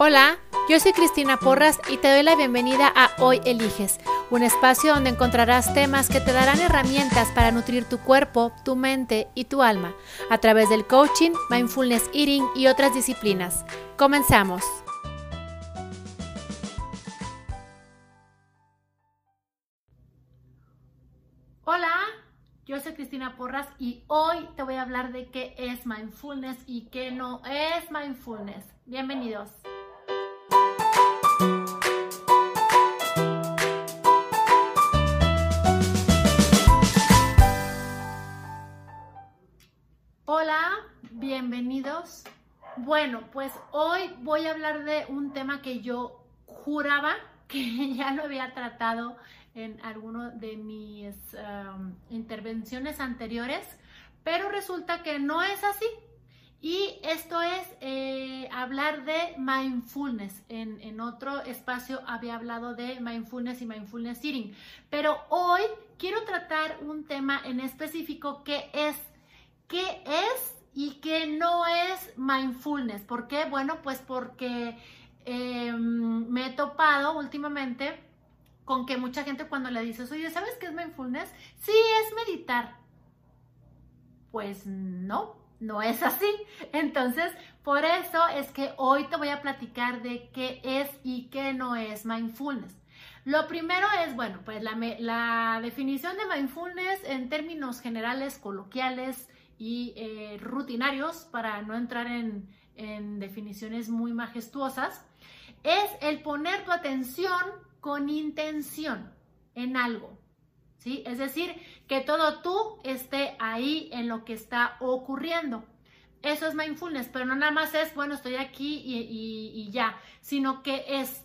Hola, yo soy Cristina Porras y te doy la bienvenida a Hoy Eliges, un espacio donde encontrarás temas que te darán herramientas para nutrir tu cuerpo, tu mente y tu alma a través del coaching, mindfulness eating y otras disciplinas. Comenzamos. Hola, yo soy Cristina Porras y hoy te voy a hablar de qué es mindfulness y qué no es mindfulness. Bienvenidos. Hola, bienvenidos. Bueno, pues hoy voy a hablar de un tema que yo juraba que ya lo había tratado en alguno de mis um, intervenciones anteriores, pero resulta que no es así. Y esto es eh, hablar de mindfulness. En, en, otro espacio había hablado de mindfulness y mindfulness eating. Pero hoy quiero tratar un tema en específico que es qué es y qué no es mindfulness. ¿Por qué? Bueno, pues porque eh, me he topado últimamente con que mucha gente cuando le dices, oye, ¿sabes qué es mindfulness? Sí, es meditar. Pues no, no es así. Entonces, por eso es que hoy te voy a platicar de qué es y qué no es mindfulness. Lo primero es, bueno, pues la definición de mindfulness en términos generales, coloquiales y eh, rutinarios, para no entrar en, definiciones muy majestuosas, es el poner tu atención con intención en algo. ¿Sí? Es decir, que todo tú esté ahí en lo que está ocurriendo. Eso es mindfulness, pero no nada más es, bueno, estoy aquí y, y ya, sino que es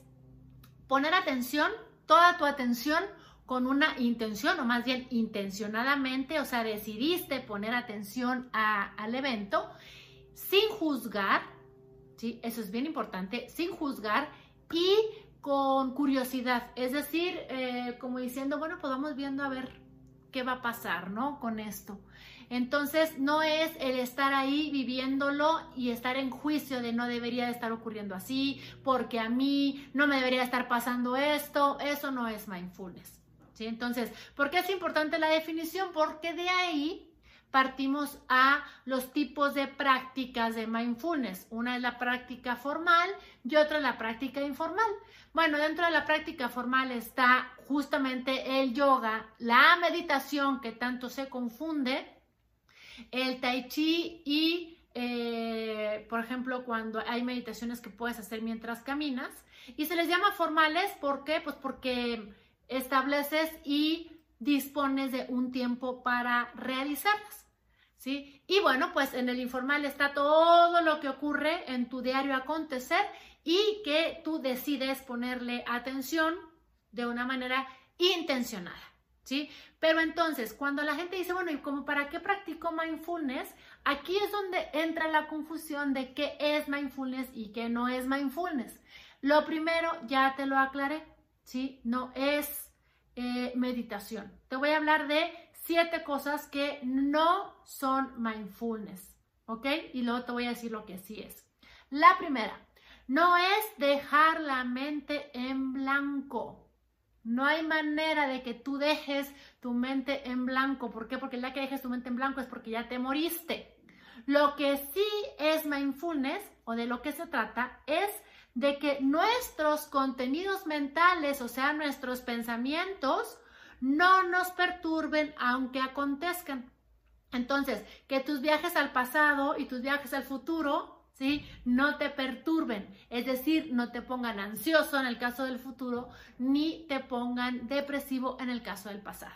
poner atención, toda tu atención con una intención, o más bien intencionadamente, o sea, decidiste poner atención al evento sin juzgar, ¿sí? Eso es bien importante, sin juzgar y con curiosidad, es decir, eh, como diciendo, bueno, pues vamos viendo a ver qué va a pasar, ¿no? Con esto. Entonces, no es el estar ahí viviéndolo y estar en juicio de no debería de estar ocurriendo así, porque a mí no me debería estar pasando esto, eso no es mindfulness. Entonces, ¿por qué es importante la definición? Porque de ahí partimos a los tipos de prácticas de mindfulness. Una es la práctica formal y otra es la práctica informal. Bueno, dentro de la práctica formal está justamente el yoga, la meditación que tanto se confunde, el tai chi y, eh, por ejemplo, cuando hay meditaciones que puedes hacer mientras caminas. Y se les llama formales, ¿por qué? Pues porque estableces y dispones de un tiempo para realizarlas. ¿sí? Y bueno, pues en el informal está todo lo que ocurre en tu diario acontecer y que tú decides ponerle atención de una manera intencionada. ¿Sí? Pero entonces, cuando la gente dice, bueno, ¿y cómo para qué practico mindfulness? Aquí es donde entra la confusión de qué es mindfulness y qué no es mindfulness. Lo primero, ya te lo aclaré, ¿sí? No es eh, meditación. Te voy a hablar de siete cosas que no son mindfulness, ¿ok? Y luego te voy a decir lo que sí es. La primera, no es dejar la mente en blanco. No hay manera de que tú dejes tu mente en blanco. ¿Por qué? Porque ya que dejes tu mente en blanco es porque ya te moriste. Lo que sí es mindfulness o de lo que se trata es de que nuestros contenidos mentales, o sea, nuestros pensamientos, no nos perturben aunque acontezcan. Entonces, que tus viajes al pasado y tus viajes al futuro, ¿sí? No te perturben, es decir, no te pongan ansioso en el caso del futuro, ni te pongan depresivo en el caso del pasado.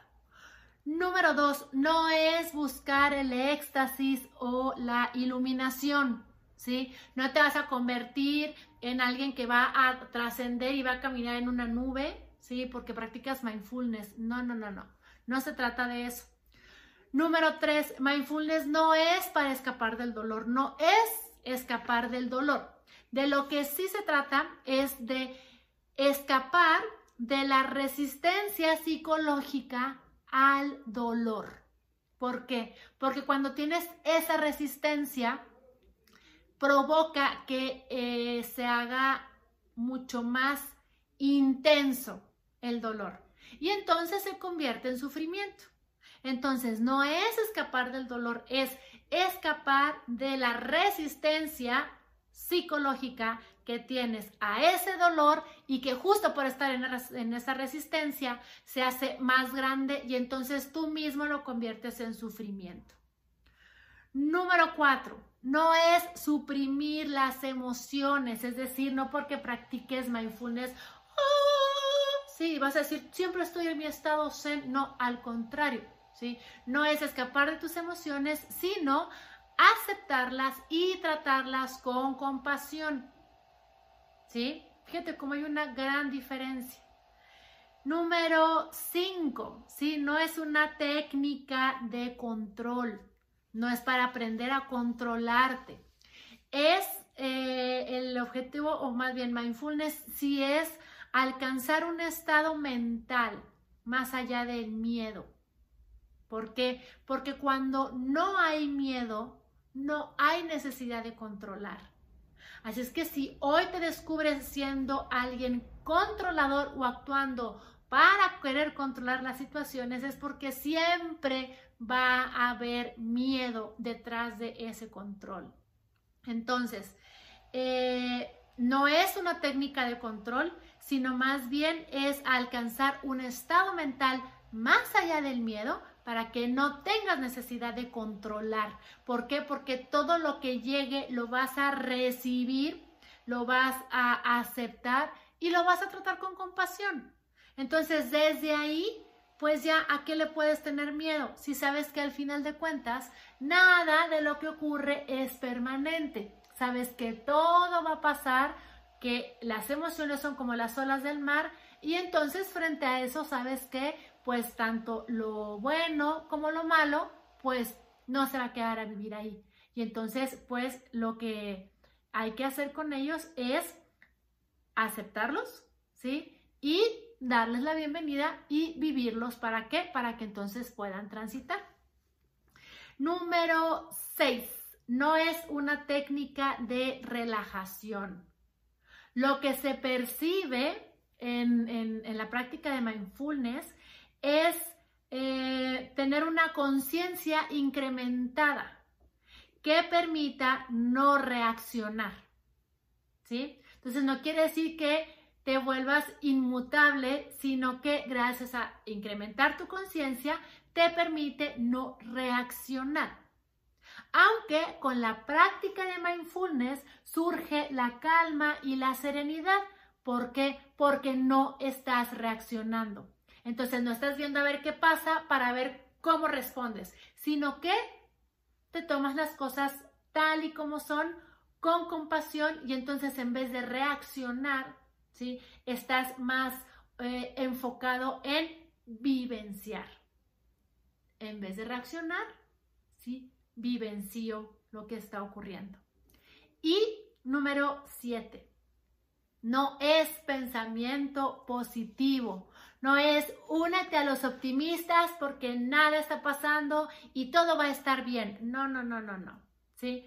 Número dos, no es buscar el éxtasis o la iluminación. ¿Sí? No te vas a convertir en alguien que va a trascender y va a caminar en una nube, ¿sí? Porque practicas mindfulness. No, no, no, no. No se trata de eso. Número tres, mindfulness no es para escapar del dolor, no es escapar del dolor. De lo que sí se trata es de escapar de la resistencia psicológica al dolor. ¿Por qué? Porque cuando tienes esa resistencia, provoca que eh, se haga mucho más intenso el dolor y entonces se convierte en sufrimiento. Entonces, no es escapar del dolor, es escapar de la resistencia psicológica que tienes a ese dolor y que justo por estar en, esa resistencia se hace más grande y entonces tú mismo lo conviertes en sufrimiento. Número cuatro, no es suprimir las emociones, es decir, no porque practiques mindfulness, ¡ah! sí, vas a decir, siempre estoy en mi estado zen, no, al contrario, ¿sí? No es escapar de tus emociones, sino aceptarlas y tratarlas con compasión. ¿Sí? Fíjate cómo hay una gran diferencia. Número 5, ¿sí? No es una técnica de control, no es para aprender a controlarte. Es eh, el objetivo, o más bien mindfulness, si es alcanzar un estado mental más allá del miedo. ¿Por qué? Porque cuando no hay miedo, no hay necesidad de controlar. Así es que si hoy te descubres siendo alguien controlador o actuando para querer controlar las situaciones, es porque siempre va a haber miedo detrás de ese control. Entonces, eh, no es una técnica de control, sino más bien es alcanzar un estado mental más allá del miedo para que no tengas necesidad de controlar. ¿Por qué? Porque todo lo que llegue lo vas a recibir, lo vas a aceptar y lo vas a tratar con compasión. Entonces, desde ahí, pues ya a qué le puedes tener miedo si sabes que al final de cuentas, nada de lo que ocurre es permanente. Sabes que todo va a pasar, que las emociones son como las olas del mar y entonces frente a eso sabes que pues tanto lo bueno como lo malo, pues no se va a quedar a vivir ahí. Y entonces, pues lo que hay que hacer con ellos es aceptarlos, ¿sí? Y darles la bienvenida y vivirlos. ¿Para qué? Para que entonces puedan transitar. Número 6. No es una técnica de relajación. Lo que se percibe en, en la práctica de mindfulness es eh, tener una conciencia incrementada que permita no reaccionar. ¿Sí? Entonces no quiere decir que te vuelvas inmutable, sino que gracias a incrementar tu conciencia te permite no reaccionar. Aunque con la práctica de mindfulness surge la calma y la serenidad. ¿Por qué? Porque no estás reaccionando. Entonces no estás viendo a ver qué pasa para ver cómo respondes, sino que te tomas las cosas tal y como son, con compasión y entonces en vez de reaccionar, Estás más eh, enfocado en vivenciar. En vez de reaccionar, ¿sí? Vivencio lo que está ocurriendo. Y número siete, no es pensamiento positivo. No es únete a los optimistas porque nada está pasando y todo va a estar bien. No, no, no, no, no. ¿Sí?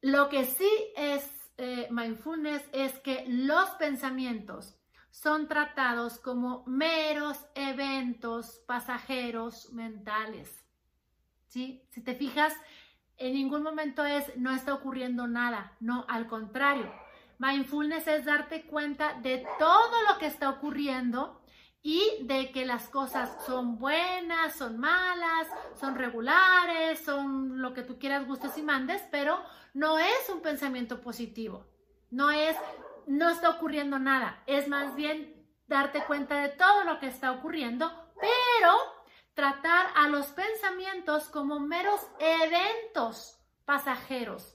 Lo que sí es eh, mindfulness es que los pensamientos son tratados como meros eventos pasajeros mentales. ¿Sí? Si te fijas, en ningún momento es no está ocurriendo nada. No, al contrario Mindfulness es darte cuenta de todo lo que está ocurriendo y de que las cosas son buenas, son malas, son regulares, son lo que tú quieras, gustes y mandes, pero no es un pensamiento positivo. No es, no está ocurriendo nada. Es más bien darte cuenta de todo lo que está ocurriendo, pero tratar a los pensamientos como meros eventos pasajeros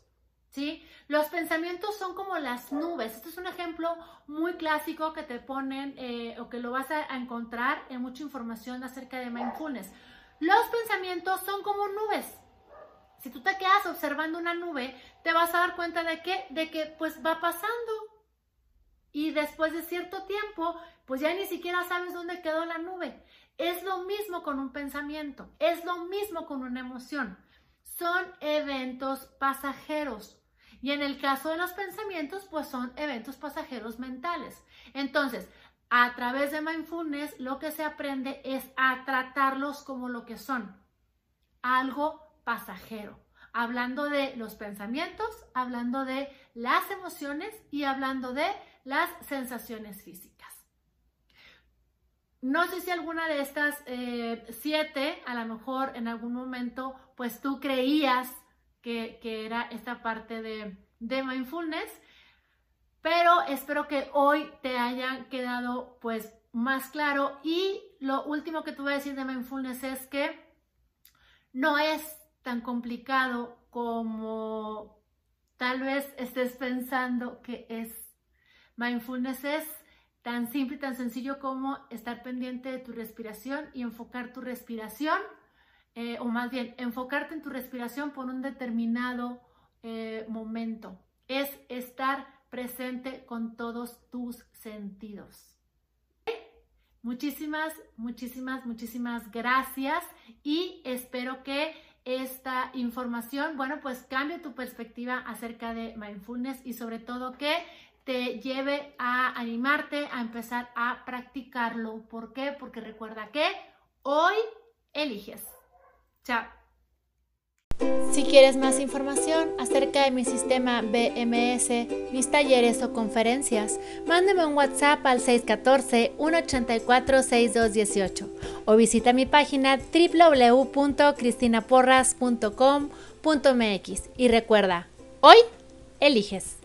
¿sí? Los pensamientos son como las nubes. Este es un ejemplo muy clásico que te ponen eh, o que lo vas a, encontrar en mucha información acerca de mindfulness. Los pensamientos son como nubes. Si tú te quedas observando una nube, te vas a dar cuenta de que, de que pues va pasando. Y después de cierto tiempo, pues ya ni siquiera sabes dónde quedó la nube. Es lo mismo con un pensamiento, es lo mismo con una emoción. Son eventos pasajeros Y en el caso de los pensamientos, pues son eventos pasajeros mentales. Entonces, a través de mindfulness, lo que se aprende es a tratarlos como lo que son, algo pasajero. Hablando de los pensamientos, hablando de las emociones y hablando de las sensaciones físicas. No sé si alguna de estas eh, siete, a lo mejor en algún momento, pues tú creías que, era esta parte de, de mindfulness, pero espero que hoy te haya quedado pues más claro y lo último que te voy a decir de mindfulness es que no es tan complicado como tal vez estés pensando que es. Mindfulness es tan simple y tan sencillo como estar pendiente de tu respiración y enfocar tu respiración, eh, o más bien enfocarte en tu respiración por un determinado eh, momento. Es estar presente con todos tus sentidos. Muchísimas, muchísimas, muchísimas gracias y espero que esta información, bueno, pues cambie tu perspectiva acerca de mindfulness y sobre todo que te lleve a animarte a empezar a practicarlo. ¿Por qué? Porque recuerda que hoy eliges. Chao. Si quieres más información acerca de mi sistema BMS, mis talleres o conferencias, mándame un WhatsApp al 614-184-6218 o visita mi página www.cristinaporras.com.mx y recuerda, hoy eliges.